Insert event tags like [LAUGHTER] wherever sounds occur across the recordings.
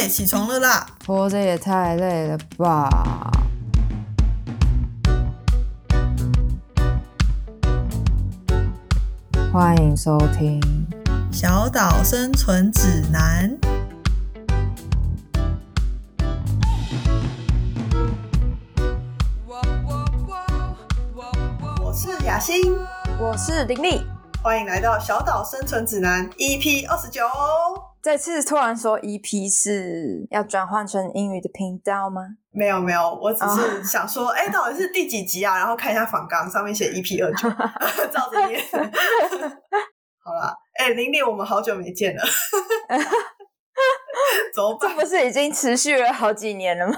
哎，起床了啦！活着也太累了吧！欢迎收听《小岛生存指南》。我是雅欣，我是玲玲，欢迎来到《小岛生存指南》EP 二十九。这次突然说 EP 是要转换成英语的频道吗？没有没有，我只是想说，哎，到底是第几集啊？然后看一下访纲，上面写 EP 二九，[LAUGHS] 照着念。[LAUGHS] 好了，哎，玲玲，我们好久没见了，[LAUGHS] 怎么办？这不是已经持续了好几年了吗？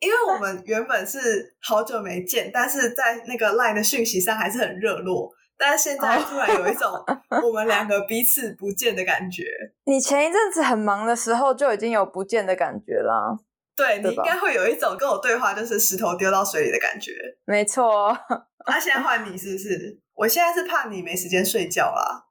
因为我们原本是好久没见，但是在那个 LINE 的讯息上还是很热络。但是现在突然有一种我们两个彼此不见的感觉。[LAUGHS] 你前一阵子很忙的时候就已经有不见的感觉啦。对你应该会有一种跟我对话就是石头丢到水里的感觉。没错。[LAUGHS] 那现在换你是不是？我现在是怕你没时间睡觉啦。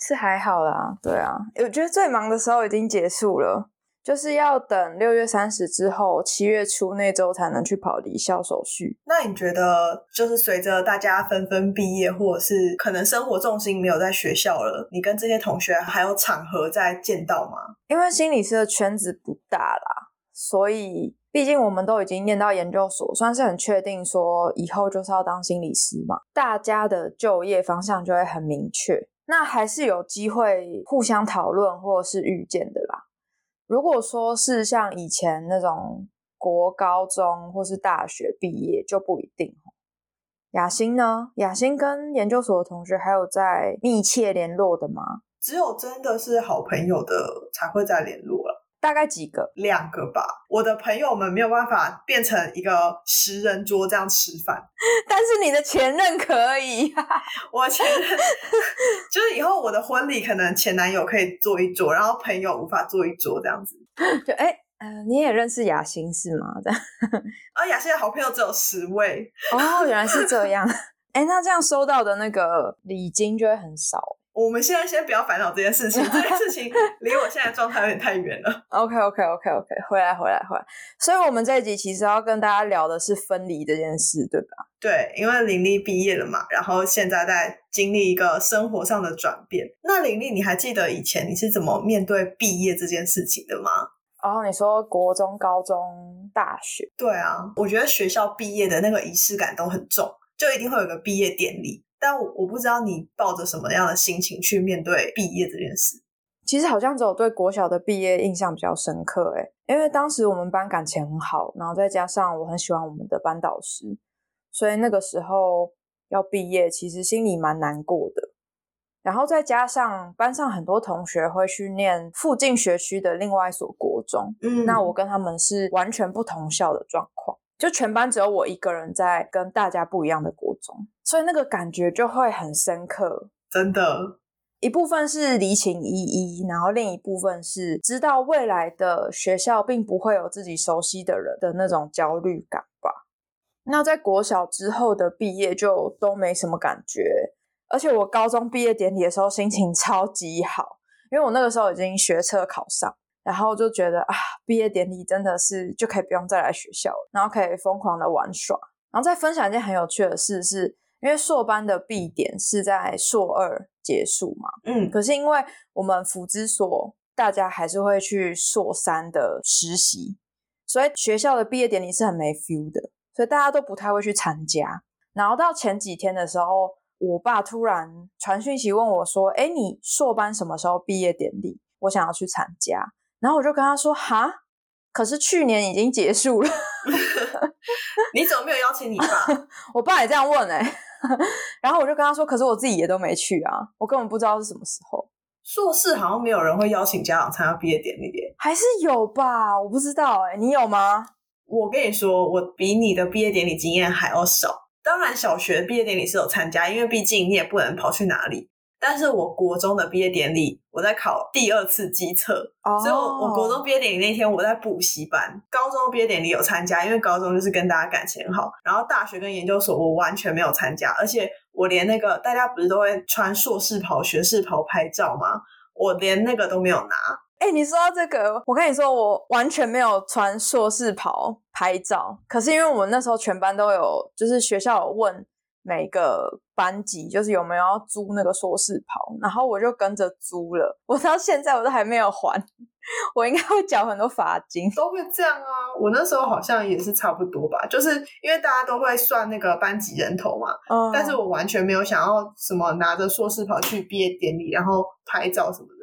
是还好啦，对啊，我觉得最忙的时候已经结束了。就是要等六月三十之后，七月初那周才能去跑离校手续。那你觉得，就是随着大家纷纷毕业，或者是可能生活重心没有在学校了，你跟这些同学还有场合再见到吗？因为心理师的圈子不大啦，所以毕竟我们都已经念到研究所，算是很确定说以后就是要当心理师嘛，大家的就业方向就会很明确，那还是有机会互相讨论或者是遇见的啦。如果说是像以前那种国高中或是大学毕业就不一定雅欣呢？雅欣跟研究所的同学还有在密切联络的吗？只有真的是好朋友的才会在联络了。大概几个？两个吧。我的朋友们没有办法变成一个十人桌这样吃饭，[LAUGHS] 但是你的前任可以。[LAUGHS] 我前任 [LAUGHS] 就是以后我的婚礼，可能前男友可以坐一桌，然后朋友无法坐一桌这样子。就哎，呃，你也认识雅欣是吗？这样啊，雅欣的好朋友只有十位。哦，原来是这样。哎，那这样收到的那个礼金就会很少。我们现在先不要烦恼这件事情，[LAUGHS] 这件事情离我现在状态有点太远了。OK OK OK OK，回来回来回来。所以，我们这一集其实要跟大家聊的是分离这件事，对吧？对，因为林丽毕业了嘛，然后现在在经历一个生活上的转变。那林丽，你还记得以前你是怎么面对毕业这件事情的吗？哦，你说国中、高中、大学？对啊，我觉得学校毕业的那个仪式感都很重，就一定会有个毕业典礼。但我我不知道你抱着什么样的心情去面对毕业这件事。其实好像只有对国小的毕业印象比较深刻，诶因为当时我们班感情很好，然后再加上我很喜欢我们的班导师，所以那个时候要毕业，其实心里蛮难过的。然后再加上班上很多同学会去念附近学区的另外一所国中，嗯，那我跟他们是完全不同校的状况。就全班只有我一个人在跟大家不一样的国中，所以那个感觉就会很深刻。真的，一部分是离情依依，然后另一部分是知道未来的学校并不会有自己熟悉的人的那种焦虑感吧。那在国小之后的毕业就都没什么感觉，而且我高中毕业典礼的时候心情超级好，因为我那个时候已经学车考上。然后就觉得啊，毕业典礼真的是就可以不用再来学校了，然后可以疯狂的玩耍。然后再分享一件很有趣的事，是因为硕班的毕点是在硕二结束嘛，嗯，可是因为我们辅之所大家还是会去硕三的实习，所以学校的毕业典礼是很没 feel 的，所以大家都不太会去参加。然后到前几天的时候，我爸突然传讯息问我说：“哎，你硕班什么时候毕业典礼？我想要去参加。”然后我就跟他说：“哈，可是去年已经结束了，[LAUGHS] 你怎么没有邀请你爸？[LAUGHS] 我爸也这样问哎。[LAUGHS] 然后我就跟他说：可是我自己也都没去啊，我根本不知道是什么时候。硕士好像没有人会邀请家长参加毕业典礼，还是有吧？我不知道哎，你有吗？我跟你说，我比你的毕业典礼经验还要少。当然，小学毕业典礼是有参加，因为毕竟你也不能跑去哪里。”但是我国中的毕业典礼，我在考第二次机测，所以我我国中毕业典礼那天我在补习班。高中毕业典礼有参加，因为高中就是跟大家感情很好。然后大学跟研究所我完全没有参加，而且我连那个大家不是都会穿硕士袍、学士袍拍照吗？我连那个都没有拿。哎，哎、你说到这个，我跟你说，我完全没有穿硕士袍拍照。可是因为我们那时候全班都有，就是学校有问每个班级，就是有没有要租那个硕士袍，然后我就跟着租了。我到现在我都还没有还，我应该会缴很多罚金。都会这样啊。我那时候好像也是差不多吧，就是因为大家都会算那个班级人头嘛，嗯，但是我完全没有想要什么拿着硕士袍去毕业典礼，然后拍照什么的。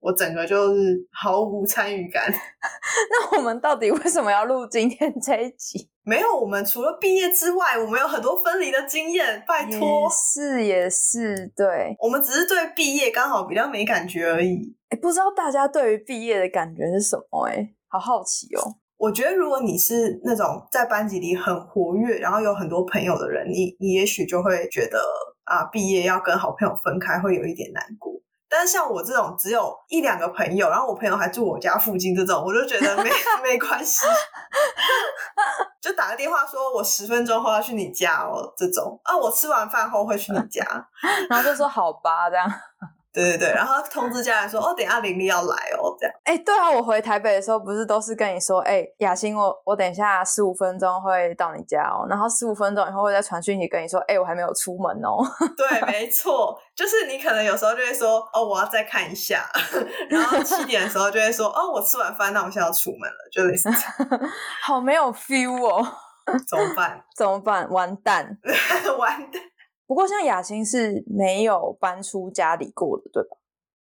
我整个就是毫无参与感。[LAUGHS] 那我们到底为什么要录今天这一集？[LAUGHS] 没有，我们除了毕业之外，我们有很多分离的经验。拜也托，是也是，对。我们只是对毕业刚好比较没感觉而已。哎，不知道大家对于毕业的感觉是什么？哎，好好奇哦。我觉得，如果你是那种在班级里很活跃，然后有很多朋友的人，你你也许就会觉得啊，毕业要跟好朋友分开，会有一点难过。但是像我这种只有一两个朋友，然后我朋友还住我家附近这种，我就觉得没 [LAUGHS] 没关系，[LAUGHS] 就打个电话说我十分钟后要去你家哦，这种。啊，我吃完饭后会去你家，[LAUGHS] 然后就说好吧，这样。对对对，然后通知家人说哦，等一下玲玲要来哦，这样。哎，对啊，我回台北的时候不是都是跟你说，哎，雅欣，我我等一下十五分钟会到你家哦，然后十五分钟以后会再传讯息跟你说，哎，我还没有出门哦。[LAUGHS] 对，没错，就是你可能有时候就会说哦，我要再看一下，[LAUGHS] 然后七点的时候就会说哦，我吃完饭，那我现在要出门了，就类似这样，好没有 feel 哦，怎么办？[LAUGHS] 怎么办？完蛋！完蛋。不过像雅欣是没有搬出家里过的，对吧？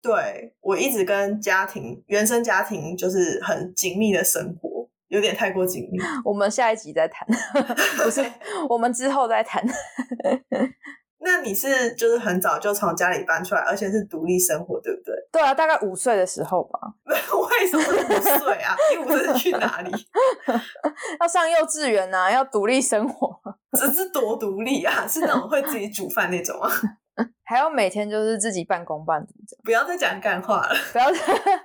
对我一直跟家庭原生家庭就是很紧密的生活，有点太过紧密。我们下一集再谈，[LAUGHS] 不是，[LAUGHS] 我们之后再谈。那你是就是很早就从家里搬出来，而且是独立生活，对不对？对啊，大概五岁的时候吧，[LAUGHS] 为什么是五岁啊？你五岁是去哪里？[LAUGHS] 要上幼稚园呐、啊，要独立生活，只是多独立啊？是那种会自己煮饭那种啊？[LAUGHS] 还要每天就是自己半工半读这样。不要再讲干话了。[LAUGHS] 不要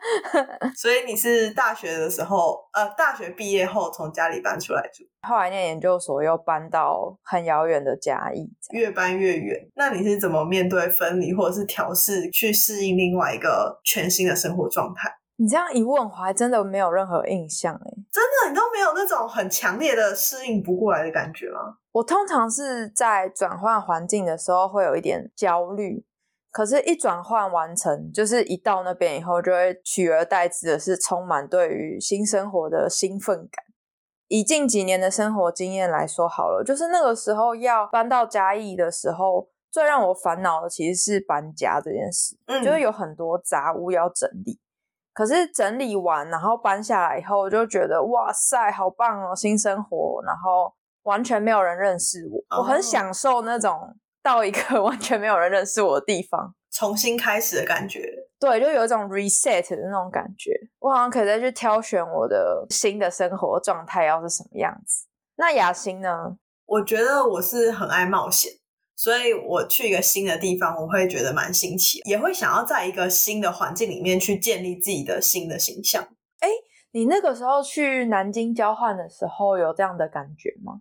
[LAUGHS] 所以你是大学的时候，呃，大学毕业后从家里搬出来住，后来念研究所，又搬到很遥远的嘉义。越搬越远。那你是怎么面对分离，或者是调试，去适应另外一个全新的生活状态？你这样一问，我还真的没有任何印象哎。真的，你都没有那种很强烈的适应不过来的感觉吗？我通常是在转换环境的时候会有一点焦虑，可是，一转换完成，就是一到那边以后，就会取而代之的是充满对于新生活的兴奋感。以近几年的生活经验来说好了，就是那个时候要搬到嘉义的时候，最让我烦恼的其实是搬家这件事，嗯就是有很多杂物要整理。可是整理完，然后搬下来以后，我就觉得哇塞，好棒哦，新生活，然后完全没有人认识我，我很哦享受那种到一个 [LAUGHS] 完全没有人认识我的地方。重新开始的感觉。对，就有一种 reset 的那种感觉，我好像可以再去挑选我的新的生活状态要是什么样子。那雅欣呢？我觉得我是很爱冒险，所以我去一个新的地方，我会觉得蛮新奇，也会想要在一个新的环境里面去建立自己的新的形象。哎你那个时候去南京交换的时候有这样的感觉吗？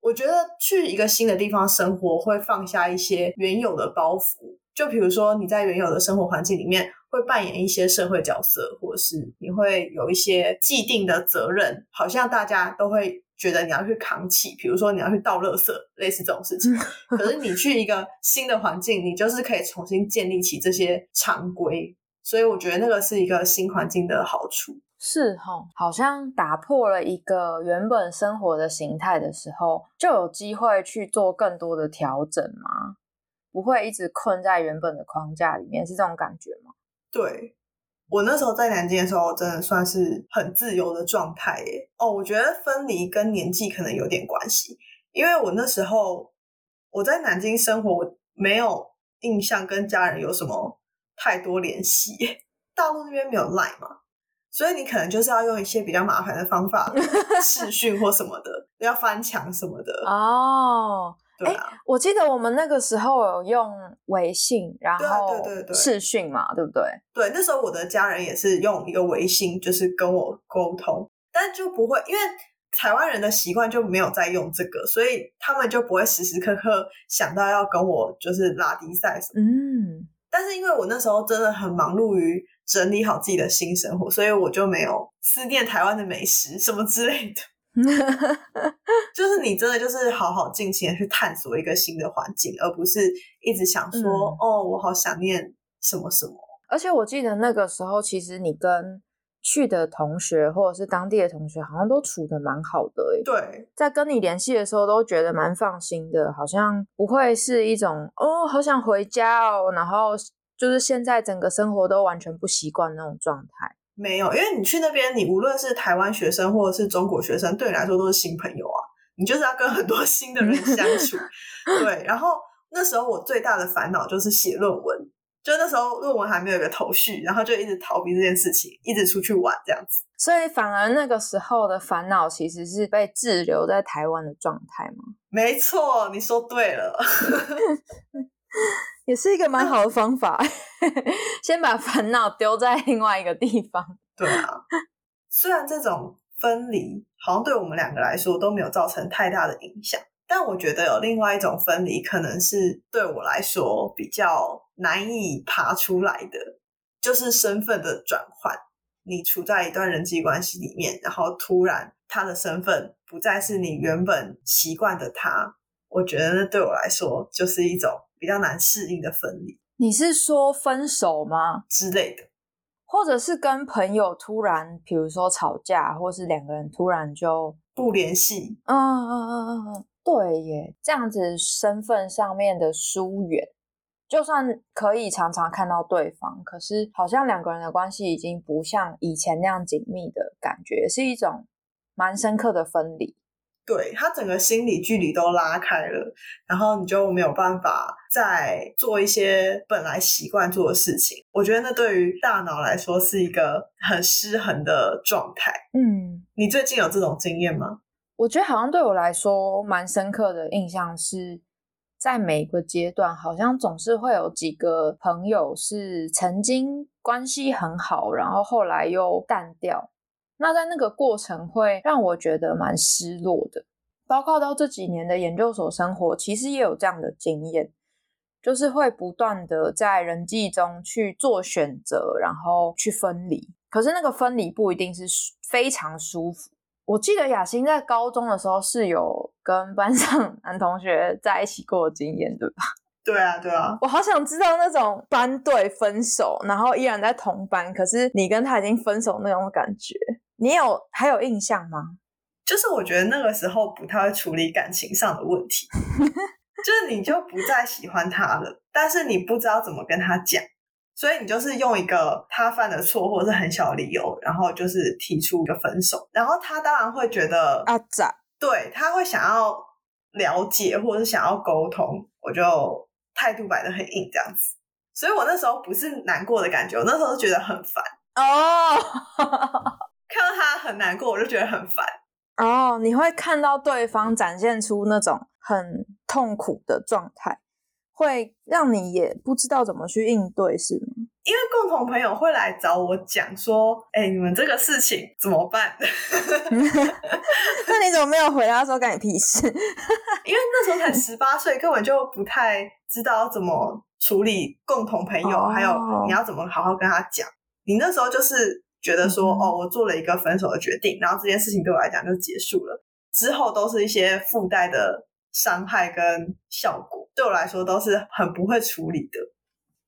我觉得去一个新的地方生活，会放下一些原有的包袱。就比如说你在原有的生活环境里面，会扮演一些社会角色，或者是你会有一些既定的责任，好像大家都会觉得你要去扛起。比如说你要去倒垃圾，类似这种事情。[LAUGHS] 可是你去一个新的环境，你就是可以重新建立起这些常规。所以我觉得那个是一个新环境的好处。是哈，好像打破了一个原本生活的形态的时候，就有机会去做更多的调整吗？不会一直困在原本的框架里面，是这种感觉吗？对我那时候在南京的时候，真的算是很自由的状态耶。哦，我觉得分离跟年纪可能有点关系，因为我那时候我在南京生活，我没有印象跟家人有什么太多联系。大陆那边没有 Line 嘛，所以你可能就是要用一些比较麻烦的方法 [LAUGHS] 视讯或什么的，要翻墙什么的。哦，对啊，我记得我们那个时候有用微信，然后对对对视讯嘛，对不对？对，那时候我的家人也是用一个微信，就是跟我沟通，但就不会，因为台湾人的习惯就没有在用这个，所以他们就不会时时刻刻想到要跟我就是拉低赛什么。嗯，但是因为我那时候真的很忙碌于整理好自己的新生活，所以我就没有思念台湾的美食什么之类的。[LAUGHS] 就是你真的就是好好尽情的去探索一个新的环境，而不是一直想说、嗯哦，我好想念什么什么。而且我记得那个时候，其实你跟去的同学或者是当地的同学，好像都处的蛮好的诶。对，在跟你联系的时候，都觉得蛮放心的，好像不会是一种哦，好想回家哦，然后就是现在整个生活都完全不习惯那种状态。没有，因为你去那边，你无论是台湾学生或者是中国学生，对你来说都是新朋友啊。你就是要跟很多新的人相处，[LAUGHS] 对。然后那时候我最大的烦恼就是写论文，就那时候论文还没有一个头绪，然后就一直逃避这件事情，一直出去玩这样子。所以反而那个时候的烦恼其实是被滞留在台湾的状态吗，没错，你说对了。[LAUGHS] 也是一个蛮好的方法，[LAUGHS] 先把烦恼丢在另外一个地方。对啊，虽然这种分离好像对我们两个来说都没有造成太大的影响，但我觉得有另外一种分离，可能是对我来说比较难以爬出来的，就是身份的转换。你处在一段人际关系里面，然后突然他的身份不再是你原本习惯的他，我觉得那对我来说就是一种比较难适应的分离你是说分手吗？之类的。或者是跟朋友突然，比如说吵架，或是两个人突然就，不联系，嗯嗯嗯嗯嗯，对耶，这样子身份上面的疏远，就算可以常常看到对方，可是好像两个人的关系已经不像以前那样紧密的感觉，是一种蛮深刻的分离。对他整个心理距离都拉开了，然后你就没有办法再做一些本来习惯做的事情。我觉得那对于大脑来说是一个很失衡的状态。嗯，你最近有这种经验吗？我觉得好像对我来说蛮深刻的印象是，在每个阶段，好像总是会有几个朋友是曾经关系很好，然后后来又淡掉。那在那个过程会让我觉得蛮失落的，包括到这几年的研究所生活，其实也有这样的经验，就是会不断的在人际中去做选择，然后去分离。可是那个分离不一定是非常舒服。我记得雅欣在高中的时候是有跟班上 [LAUGHS] 男同学在一起过的经验，对吧？对啊，对啊，我好想知道那种班队分手，然后依然在同班，可是你跟他已经分手那种感觉，你有还有印象吗？就是我觉得那个时候不太会处理感情上的问题，[LAUGHS] 就是你就不再喜欢他了，但是你不知道怎么跟他讲，所以你就是用一个他犯的错或者是很小的理由，然后就是提出一个分手，然后他当然会觉得啊咋，对他会想要了解或者是想要沟通，我就态度摆得很硬这样子。所以我那时候不是难过的感觉，我那时候觉得很烦，哦 [LAUGHS] 看到他很难过，我就觉得很烦。哦，你会看到对方展现出那种很痛苦的状态，会让你也不知道怎么去应对，是吗？因为共同朋友会来找我讲说：“哎、你们这个事情怎么办？”那你怎么没有回答说干你屁事？因为那时候才十八岁，根本就不太知道怎么处理共同朋友，哦还有你要怎么好好跟他讲。你那时候就是觉得说，哦，我做了一个分手的决定，然后这件事情对我来讲就结束了，之后都是一些附带的伤害跟效果，对我来说都是很不会处理的。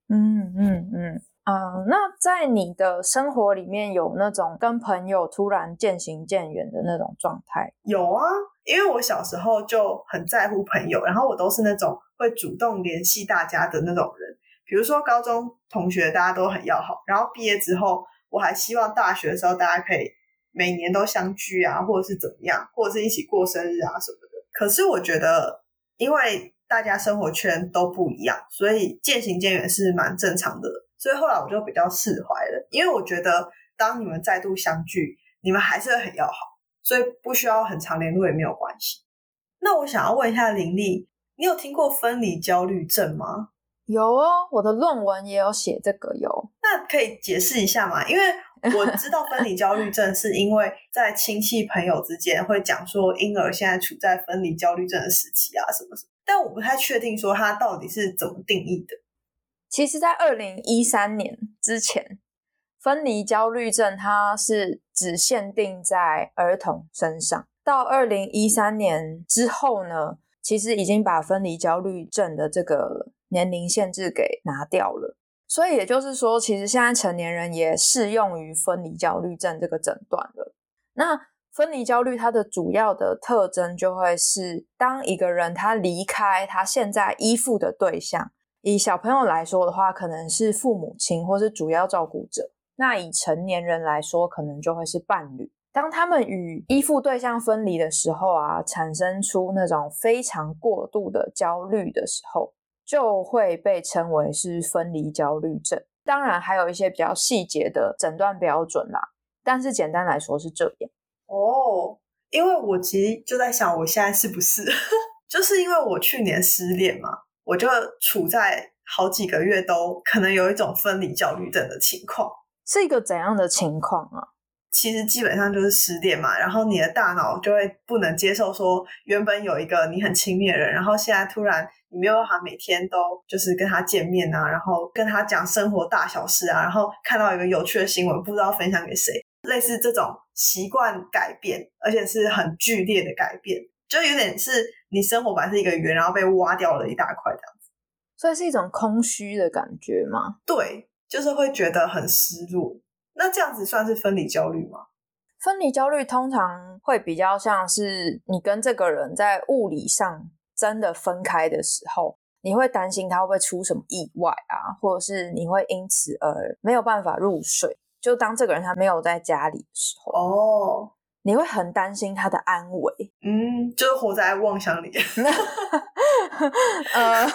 嗯嗯嗯。嗯，那在你的生活里面有那种跟朋友突然渐行渐远的那种状态？有啊，因为我小时候就很在乎朋友，然后我都是那种会主动联系大家的那种人。比如说高中同学大家都很要好，然后毕业之后，我还希望大学的时候大家可以每年都相聚啊，或者是怎么样，或者是一起过生日啊什么的。可是我觉得，因为大家生活圈都不一样，所以渐行渐远是蛮正常的。所以后来我就比较释怀了，因为我觉得当你们再度相聚，你们还是会很要好。所以不需要很长联络也没有关系。那我想要问一下林丽，你有听过分离焦虑症吗？有哦，我的论文也有写这个有。那可以解释一下吗？因为我知道分离焦虑症是因为在亲戚朋友之间会讲说婴儿现在处在分离焦虑症的时期啊什么什么，但我不太确定说它到底是怎么定义的。其实，在二零一三年之前，分离焦虑症它是只限定在儿童身上。到二零一三年之后呢，其实已经把分离焦虑症的这个年龄限制给拿掉了。所以也就是说，其实现在成年人也适用于分离焦虑症这个诊断了。那分离焦虑它的主要的特征就会是，当一个人他离开他现在依附的对象。以小朋友来说的话，可能是父母亲或是主要照顾者；那以成年人来说，可能就会是伴侣。当他们与依附对象分离的时候啊，产生出那种非常过度的焦虑的时候，就会被称为是分离焦虑症。当然，还有一些比较细节的诊断标准啦，但是简单来说是这样。哦，因为我其实就在想，我现在是不是 [LAUGHS] 就是因为我去年失恋嘛？我就处在好几个月都可能有一种分离焦虑症的情况，是一个怎样的情况啊？其实基本上就是失恋嘛，然后你的大脑就会不能接受说，原本有一个你很亲密的人，然后现在突然你没有办法每天都就是跟他见面啊，然后跟他讲生活大小事啊，然后看到一个有趣的新闻不知道分享给谁，类似这种习惯改变，而且是很剧烈的改变。就有点是你生活本来是一个圆，然后被挖掉了一大块这样子，所以是一种空虚的感觉吗？对，就是会觉得很失落。那这样子算是分离焦虑吗？分离焦虑通常会比较像是你跟这个人在物理上真的分开的时候，你会担心他会不会出什么意外啊，或者是你会因此而没有办法入睡。就当这个人他没有在家里的时候哦。你会很担心他的安危，嗯，就是活在妄想里。[LAUGHS] [LAUGHS] 呃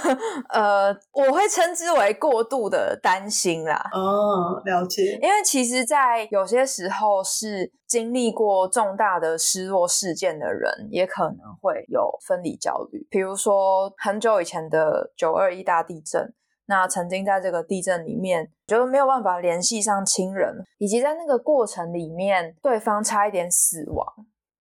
呃，我会称之为过度的担心啦。哦，了解。因为其实，在有些时候是经历过重大的失落事件的人，也可能会有分离焦虑。比如说，很久以前的九二一大地震。那曾经在这个地震里面，觉得没有办法联系上亲人，以及在那个过程里面，对方差一点死亡，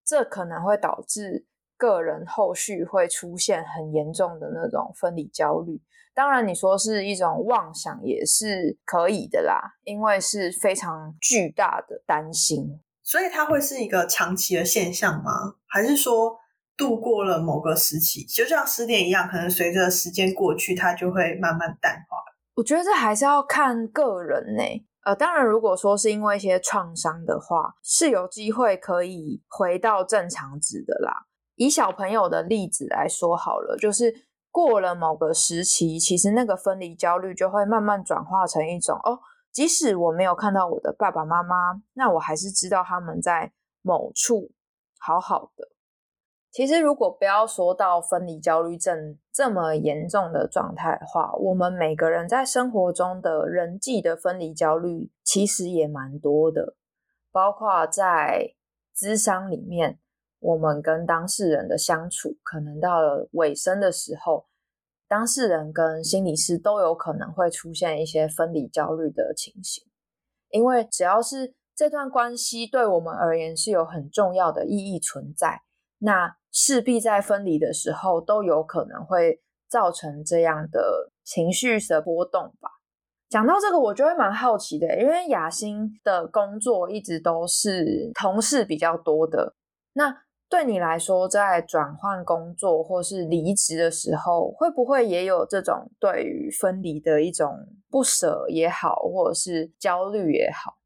这可能会导致个人后续会出现很严重的那种分离焦虑。当然，你说是一种妄想也是可以的啦，因为是非常巨大的担心。所以它会是一个长期的现象吗？还是说？度过了某个时期，就像失恋一样，可能随着时间过去，它就会慢慢淡化。我觉得这还是要看个人呢。呃，当然，如果说是因为一些创伤的话，是有机会可以回到正常值的啦。以小朋友的例子来说好了，就是过了某个时期，其实那个分离焦虑就会慢慢转化成一种哦，即使我没有看到我的爸爸妈妈，那我还是知道他们在某处好好的。其实，如果不要说到分离焦虑症这么严重的状态的话，我们每个人在生活中的人际的分离焦虑其实也蛮多的，包括在智商里面，我们跟当事人的相处，可能到了尾声的时候，当事人跟心理师都有可能会出现一些分离焦虑的情形，因为只要是这段关系对我们而言是有很重要的意义存在，那。势必在分离的时候都有可能会造成这样的情绪的波动吧。讲到这个，我就会蛮好奇的，因为雅欣的工作一直都是同事比较多的。那对你来说，在转换工作或是离职的时候，会不会也有这种对于分离的一种不舍也好，或者是焦虑也好？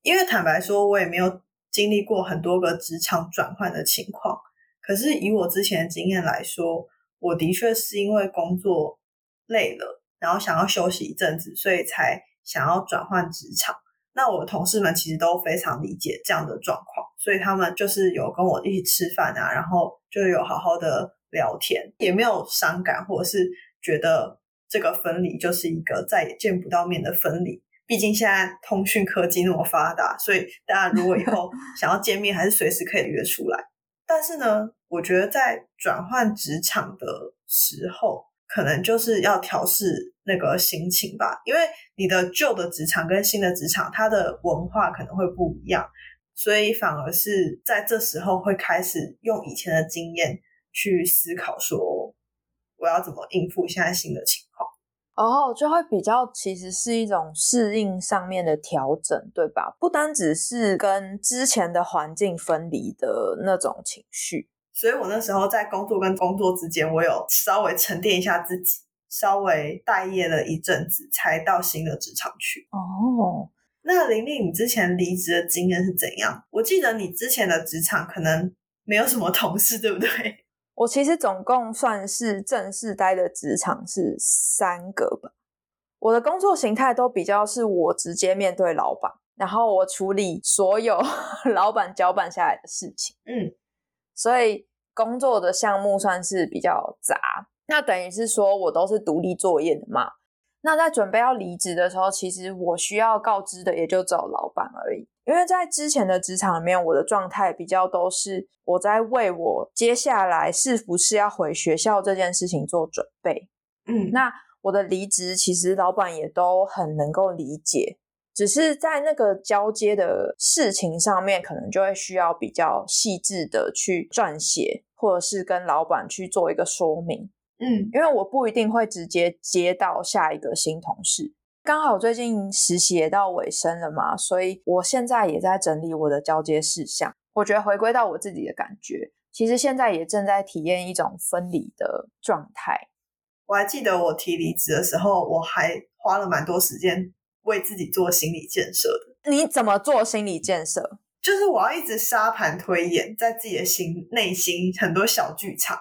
因为坦白说，我也没有经历过很多个职场转换的情况。可是以我之前的经验来说，我的确是因为工作累了，然后想要休息一阵子，所以才想要转换职场。那我的同事们其实都非常理解这样的状况，所以他们就是有跟我一起吃饭啊，然后就有好好的聊天，也没有伤感，或者是觉得这个分离就是一个再也见不到面的分离。毕竟现在通讯科技那么发达，所以大家如果以后 [LAUGHS] 想要见面，还是随时可以约出来。但是呢，我觉得在转换职场的时候，可能就是要调试那个心情吧，因为你的旧的职场跟新的职场，它的文化可能会不一样，所以反而是在这时候会开始用以前的经验去思考，说我要怎么应付现在新的情况。哦，就会比较其实是一种适应上面的调整，对吧？不单只是跟之前的环境分离的那种情绪。所以我那时候在工作跟工作之间，我有稍微沉淀一下自己，稍微待业了一阵子，才到新的职场去。哦，那玲玲，你之前离职的经验是怎样？我记得你之前的职场可能没有什么同事，对不对？[LAUGHS] 我其实总共算是正式待的职场是三个吧。我的工作形态都比较是我直接面对老板，然后我处理所有 [LAUGHS] 老板交办下来的事情。嗯，所以工作的项目算是比较杂。那等于是说我都是独立作业的嘛。那在准备要离职的时候，其实我需要告知的也就只有老板而已。因为在之前的职场里面，我的状态比较都是我在为我接下来是不是要回学校这件事情做准备。嗯，那我的离职其实老板也都很能够理解，只是在那个交接的事情上面，可能就会需要比较细致的去撰写，或者是跟老板去做一个说明。嗯，因为我不一定会直接接到下一个新同事。刚好最近实习也到尾声了嘛，所以我现在也在整理我的交接事项。我觉得回归到我自己的感觉，其实现在也正在体验一种分离的状态。我还记得我提离职的时候，我还花了蛮多时间为自己做心理建设的。你怎么做心理建设？就是我要一直沙盘推演，在自己的心内心很多小剧场。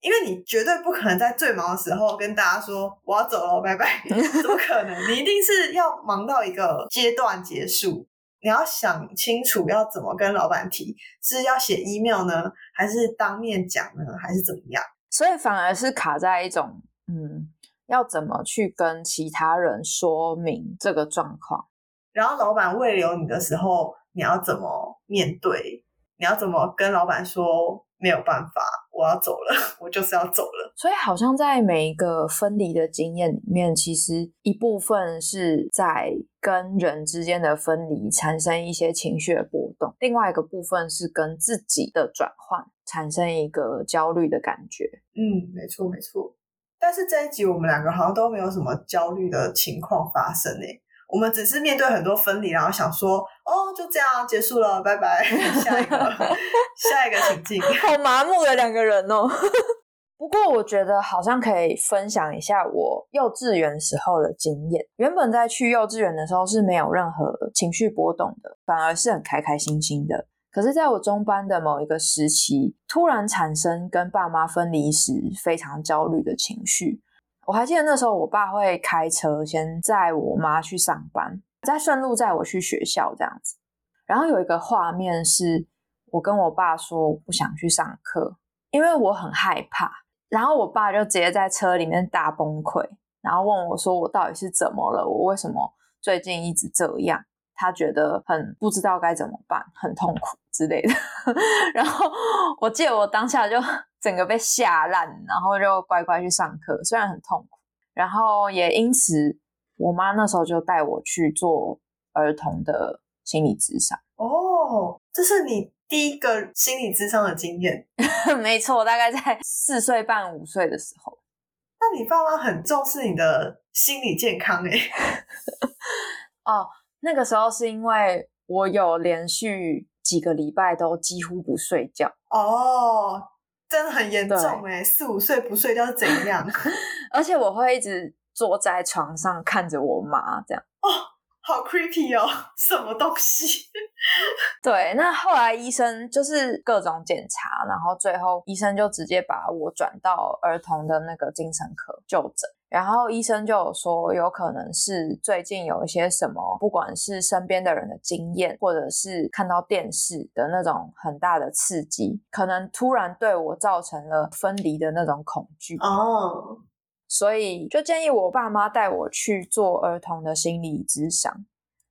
因为你绝对不可能在最忙的时候跟大家说我要走了，拜拜，[LAUGHS] 怎么可能？你一定是要忙到一个阶段结束，你要想清楚要怎么跟老板提，是要写 email 呢，还是当面讲呢，还是怎么样？所以反而是卡在一种，嗯，要怎么去跟其他人说明这个状况？然后老板未留你的时候，你要怎么面对？你要怎么跟老板说？没有办法，我要走了，我就是要走了。所以好像在每一个分离的经验里面，其实一部分是在跟人之间的分离产生一些情绪的波动，另外一个部分是跟自己的转换产生一个焦虑的感觉。嗯，没错没错。但是这一集我们两个好像都没有什么焦虑的情况发生诶。我们只是面对很多分离，然后想说，哦，就这样结束了，拜拜，下一个，下一个情境。好麻木的两个人哦。[LAUGHS] 不过我觉得好像可以分享一下我幼稚园时候的经验。原本在去幼稚园的时候是没有任何情绪波动的，反而是很开开心心的。可是在我中班的某一个时期，突然产生跟爸妈分离时非常焦虑的情绪。我还记得那时候，我爸会开车先载我妈去上班，再顺路载我去学校这样子。然后有一个画面是，我跟我爸说我不想去上课，因为我很害怕。然后我爸就直接在车里面大崩溃，然后问我说我到底是怎么了？我为什么最近一直这样？他觉得很不知道该怎么办，很痛苦之类的。[LAUGHS] 然后我记得我当下就 [LAUGHS] 整个被吓烂，然后就乖乖去上课，虽然很痛苦。然后也因此，我妈那时候就带我去做儿童的心理咨商。哦，这是你第一个心理咨商的经验？[LAUGHS] 没错，大概在四岁半五岁的时候。那你爸妈很重视你的心理健康哎。哦。那个时候是因为我有连续几个礼拜都几乎不睡觉哦，真的很严重哎，四五岁不睡觉是怎样？[LAUGHS] 而且我会一直坐在床上看着我妈这样哦。好 creepy 哦，什么东西？[LAUGHS] 对，那后来医生就是各种检查，然后最后医生就直接把我转到儿童的那个精神科就诊，然后医生就有说，有可能是最近有一些什么，不管是身边的人的经验，或者是看到电视的那种很大的刺激，可能突然对我造成了分离的那种恐惧哦。所以就建议我爸妈带我去做儿童的心理咨商。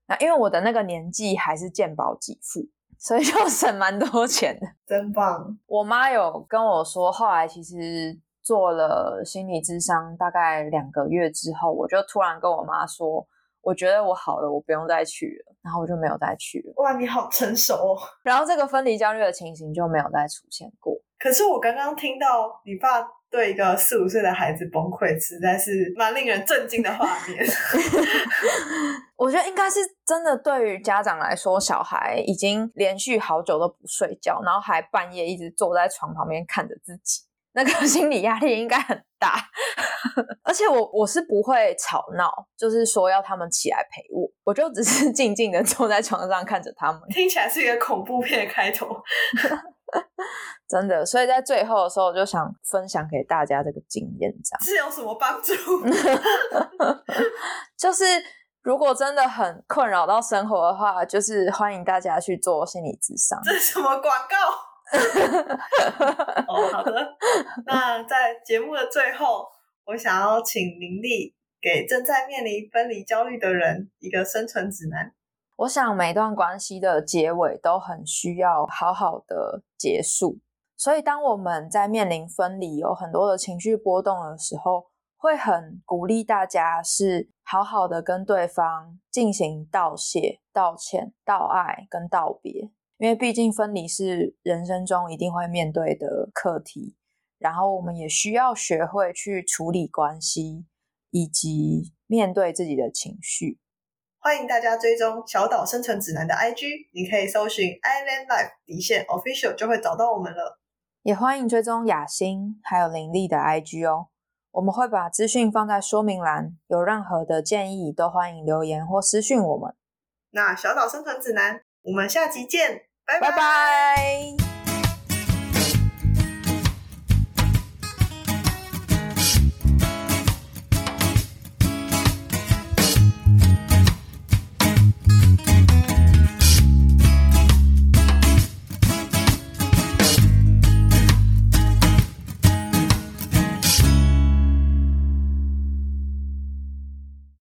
那因为我的那个年纪还是健保给付，所以就 [LAUGHS] 省蛮多钱的，真棒。我妈有跟我说，后来其实做了心理咨商，大概两个月之后，我就突然跟我妈说，我觉得我好了，我不用再去了，然后我就没有再去了。哇，你好成熟哦。然后这个分离焦虑的情形就没有再出现过。可是我刚刚听到你爸。对一个四五岁的孩子崩溃，实在是蛮令人震惊的画面。[LAUGHS] 我觉得应该是真的，对于家长来说，小孩已经连续好久都不睡觉，然后还半夜一直坐在床旁边看着自己，那个 [LAUGHS] 心理压力应该很大。[LAUGHS] 而且我我是不会吵闹，就是说要他们起来陪我，我就只是静静的坐在床上看着他们。听起来是一个恐怖片的开头。[LAUGHS] 真的，所以在最后的时候，我就想分享给大家这个经验，这样是有什么帮助？[LAUGHS] 就是如果真的很困扰到生活的话，就是欢迎大家去做心理咨商。这是什么广告？[LAUGHS] 哦，好的。那在节目的最后，我想要请林丽给正在面临分离焦虑的人一个生存指南。我想每段关系的结尾都很需要好好的结束，所以当我们在面临分离、有很多的情绪波动的时候，会很鼓励大家是好好的跟对方进行道谢、道歉、道爱跟道别，因为毕竟分离是人生中一定会面对的课题，然后我们也需要学会去处理关系，以及面对自己的情绪。欢迎大家追踪小岛生存指南的 IG，你可以搜寻 Island Life 底线 Official 就会找到我们了。也欢迎追踪雅欣还有林丽的 IG 哦，我们会把资讯放在说明栏，有任何的建议都欢迎留言或私讯我们。那小岛生存指南，我们下集见，拜拜拜。